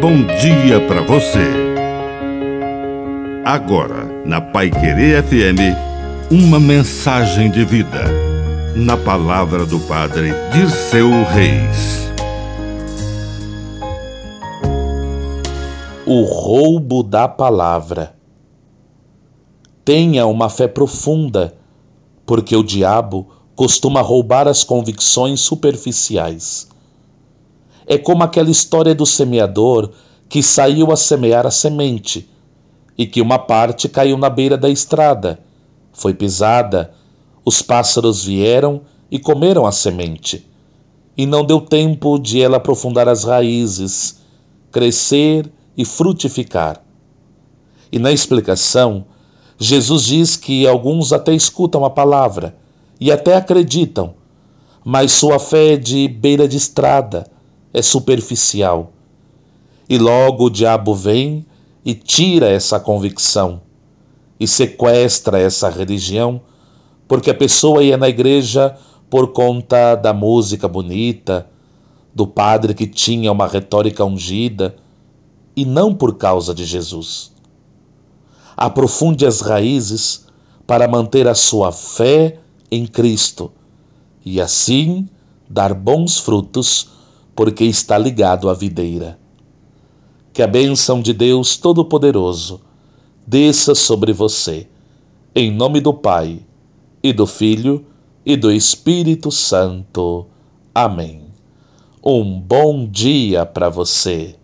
bom dia para você. Agora, na Pai Querer FM, uma mensagem de vida. Na palavra do Padre Dirceu Reis. O roubo da palavra. Tenha uma fé profunda, porque o diabo costuma roubar as convicções superficiais é como aquela história do semeador que saiu a semear a semente e que uma parte caiu na beira da estrada, foi pisada, os pássaros vieram e comeram a semente, e não deu tempo de ela aprofundar as raízes, crescer e frutificar. E na explicação, Jesus diz que alguns até escutam a palavra e até acreditam, mas sua fé é de beira de estrada é superficial. E logo o diabo vem e tira essa convicção e sequestra essa religião, porque a pessoa ia na igreja por conta da música bonita, do padre que tinha uma retórica ungida, e não por causa de Jesus. Aprofunde as raízes para manter a sua fé em Cristo e assim dar bons frutos porque está ligado à videira. Que a bênção de Deus Todo-Poderoso desça sobre você, em nome do Pai, e do Filho, e do Espírito Santo. Amém. Um bom dia para você.